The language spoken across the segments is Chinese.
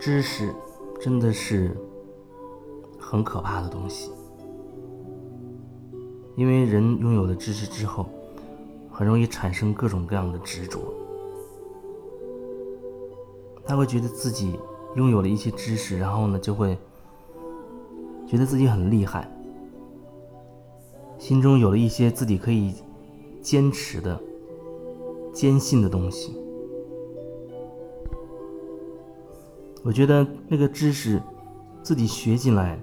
知识真的是很可怕的东西，因为人拥有了知识之后，很容易产生各种各样的执着。他会觉得自己拥有了一些知识，然后呢，就会觉得自己很厉害，心中有了一些自己可以坚持的、坚信的东西。我觉得那个知识自己学进来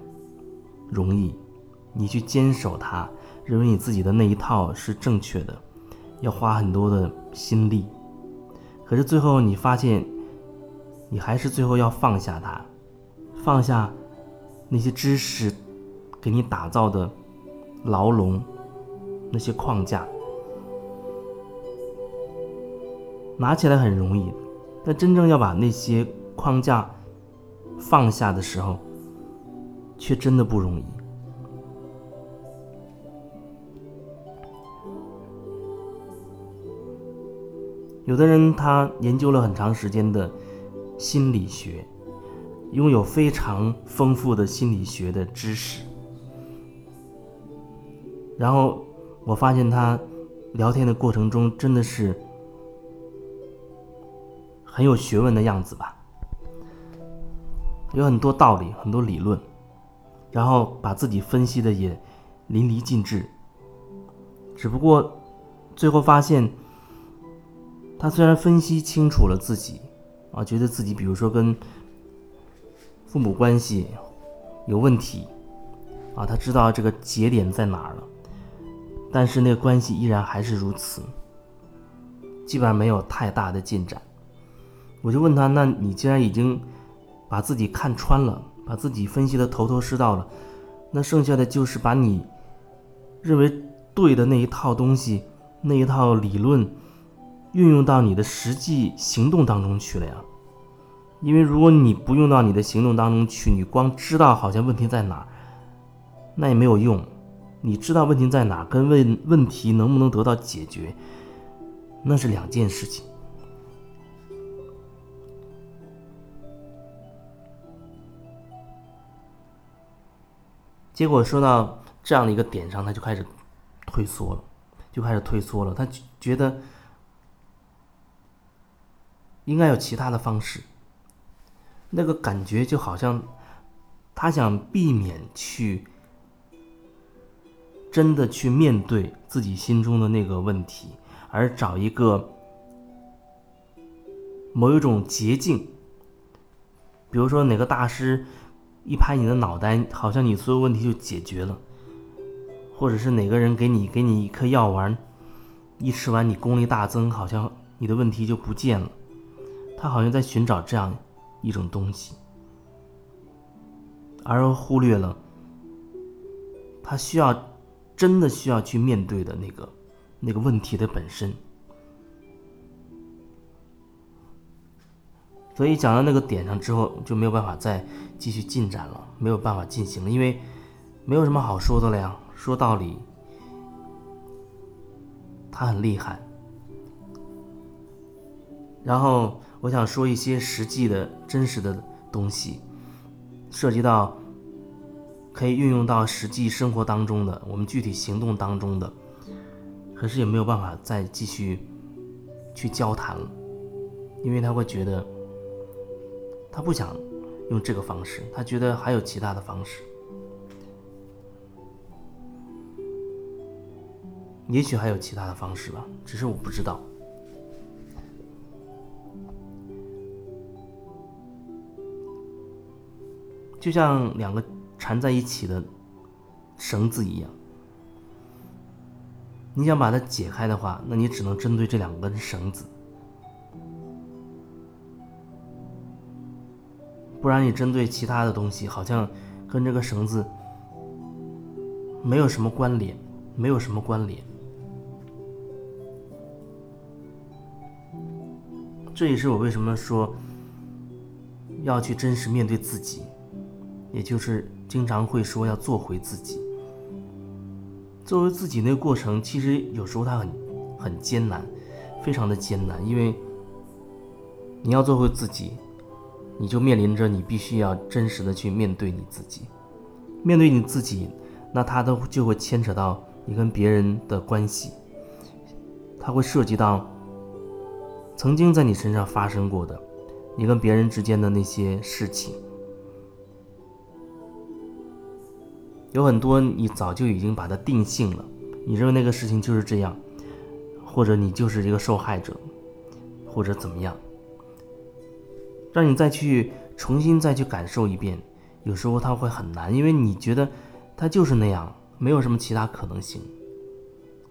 容易，你去坚守它，认为你自己的那一套是正确的，要花很多的心力。可是最后你发现，你还是最后要放下它，放下那些知识给你打造的牢笼，那些框架，拿起来很容易，但真正要把那些。框架放下的时候，却真的不容易。有的人他研究了很长时间的心理学，拥有非常丰富的心理学的知识，然后我发现他聊天的过程中真的是很有学问的样子吧。有很多道理，很多理论，然后把自己分析的也淋漓尽致。只不过最后发现，他虽然分析清楚了自己，啊，觉得自己比如说跟父母关系有问题，啊，他知道这个节点在哪儿了，但是那个关系依然还是如此，基本上没有太大的进展。我就问他，那你既然已经。把自己看穿了，把自己分析的头头是道了，那剩下的就是把你认为对的那一套东西，那一套理论运用到你的实际行动当中去了呀。因为如果你不用到你的行动当中去，你光知道好像问题在哪，那也没有用。你知道问题在哪，跟问问题能不能得到解决，那是两件事情。结果说到这样的一个点上，他就开始退缩了，就开始退缩了。他觉得应该有其他的方式。那个感觉就好像他想避免去真的去面对自己心中的那个问题，而找一个某一种捷径，比如说哪个大师。一拍你的脑袋，好像你所有问题就解决了；或者是哪个人给你给你一颗药丸，一吃完你功力大增，好像你的问题就不见了。他好像在寻找这样一种东西，而忽略了他需要真的需要去面对的那个那个问题的本身。所以讲到那个点上之后，就没有办法再继续进展了，没有办法进行了，因为没有什么好说的了呀。说道理，他很厉害。然后我想说一些实际的真实的东西，涉及到可以运用到实际生活当中的，我们具体行动当中的，可是也没有办法再继续去交谈了，因为他会觉得。他不想用这个方式，他觉得还有其他的方式。也许还有其他的方式吧，只是我不知道。就像两个缠在一起的绳子一样，你想把它解开的话，那你只能针对这两根绳子。不然你针对其他的东西，好像跟这个绳子没有什么关联，没有什么关联。这也是我为什么说要去真实面对自己，也就是经常会说要做回自己。作为自己那个过程，其实有时候它很很艰难，非常的艰难，因为你要做回自己，你就面临着你必须要真实的去面对你自己，面对你自己，那它都就会牵扯到你跟别人的关系，它会涉及到曾经在你身上发生过的，你跟别人之间的那些事情。有很多你早就已经把它定性了，你认为那个事情就是这样，或者你就是一个受害者，或者怎么样，让你再去重新再去感受一遍，有时候它会很难，因为你觉得它就是那样，没有什么其他可能性。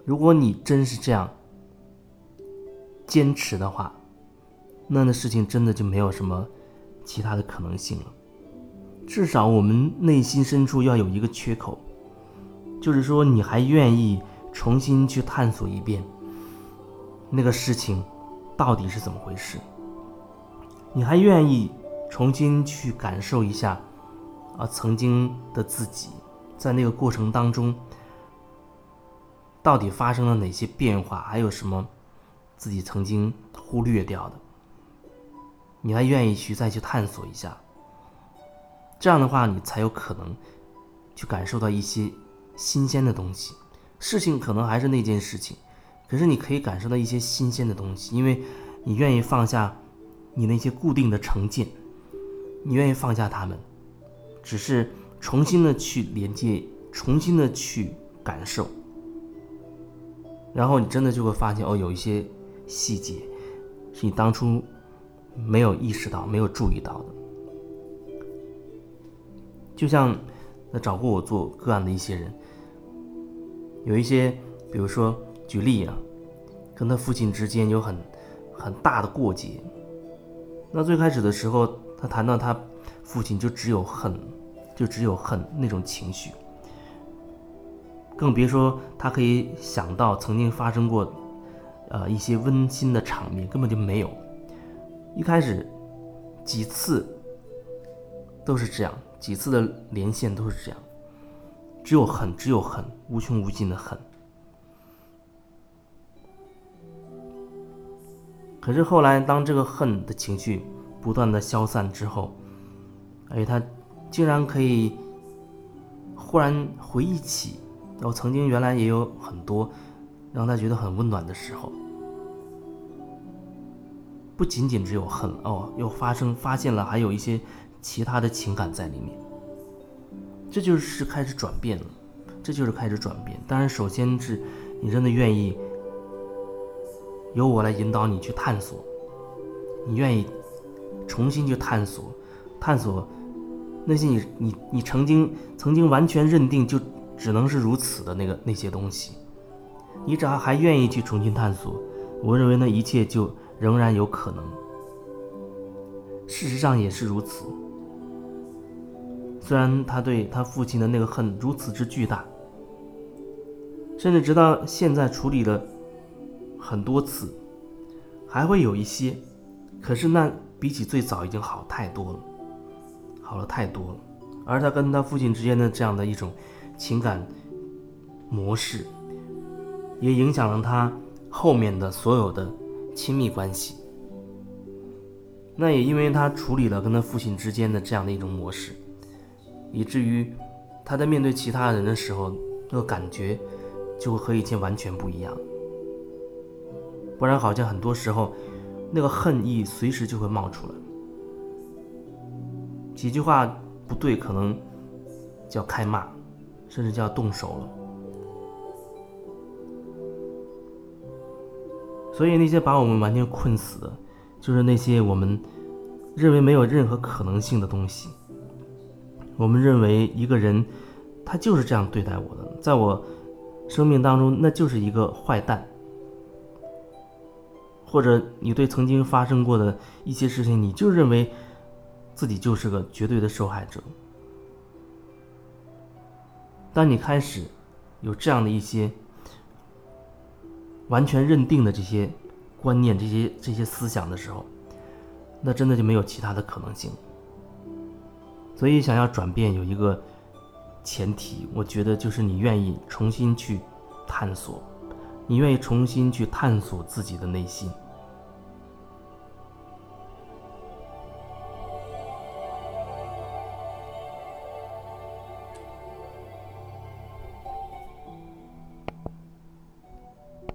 如果你真是这样坚持的话，那那事情真的就没有什么其他的可能性了。至少我们内心深处要有一个缺口，就是说你还愿意重新去探索一遍那个事情到底是怎么回事，你还愿意重新去感受一下啊曾经的自己在那个过程当中到底发生了哪些变化，还有什么自己曾经忽略掉的，你还愿意去再去探索一下。这样的话，你才有可能去感受到一些新鲜的东西。事情可能还是那件事情，可是你可以感受到一些新鲜的东西，因为你愿意放下你那些固定的成见，你愿意放下他们，只是重新的去连接，重新的去感受，然后你真的就会发现，哦，有一些细节是你当初没有意识到、没有注意到的。就像那找过我做个案的一些人，有一些，比如说举例啊，跟他父亲之间有很很大的过节。那最开始的时候，他谈到他父亲就只有恨，就只有恨那种情绪，更别说他可以想到曾经发生过呃一些温馨的场面，根本就没有。一开始几次都是这样。几次的连线都是这样，只有恨，只有恨，无穷无尽的恨。可是后来，当这个恨的情绪不断的消散之后，哎，他竟然可以忽然回忆起，我曾经原来也有很多让他觉得很温暖的时候，不仅仅只有恨哦，又发生发现了还有一些。其他的情感在里面，这就是开始转变了，这就是开始转变。当然，首先是你真的愿意由我来引导你去探索，你愿意重新去探索，探索那些你你你曾经曾经完全认定就只能是如此的那个那些东西，你只要还愿意去重新探索，我认为那一切就仍然有可能。事实上也是如此。虽然他对他父亲的那个恨如此之巨大，甚至直到现在处理了很多次，还会有一些，可是那比起最早已经好太多了，好了太多了。而他跟他父亲之间的这样的一种情感模式，也影响了他后面的所有的亲密关系。那也因为他处理了跟他父亲之间的这样的一种模式。以至于他在面对其他人的时候，那个感觉就会和以前完全不一样。不然，好像很多时候那个恨意随时就会冒出来，几句话不对，可能就要开骂，甚至就要动手了。所以，那些把我们完全困死的，就是那些我们认为没有任何可能性的东西。我们认为一个人，他就是这样对待我的，在我生命当中，那就是一个坏蛋。或者你对曾经发生过的一些事情，你就认为自己就是个绝对的受害者。当你开始有这样的一些完全认定的这些观念、这些这些思想的时候，那真的就没有其他的可能性。所以想要转变，有一个前提，我觉得就是你愿意重新去探索，你愿意重新去探索自己的内心。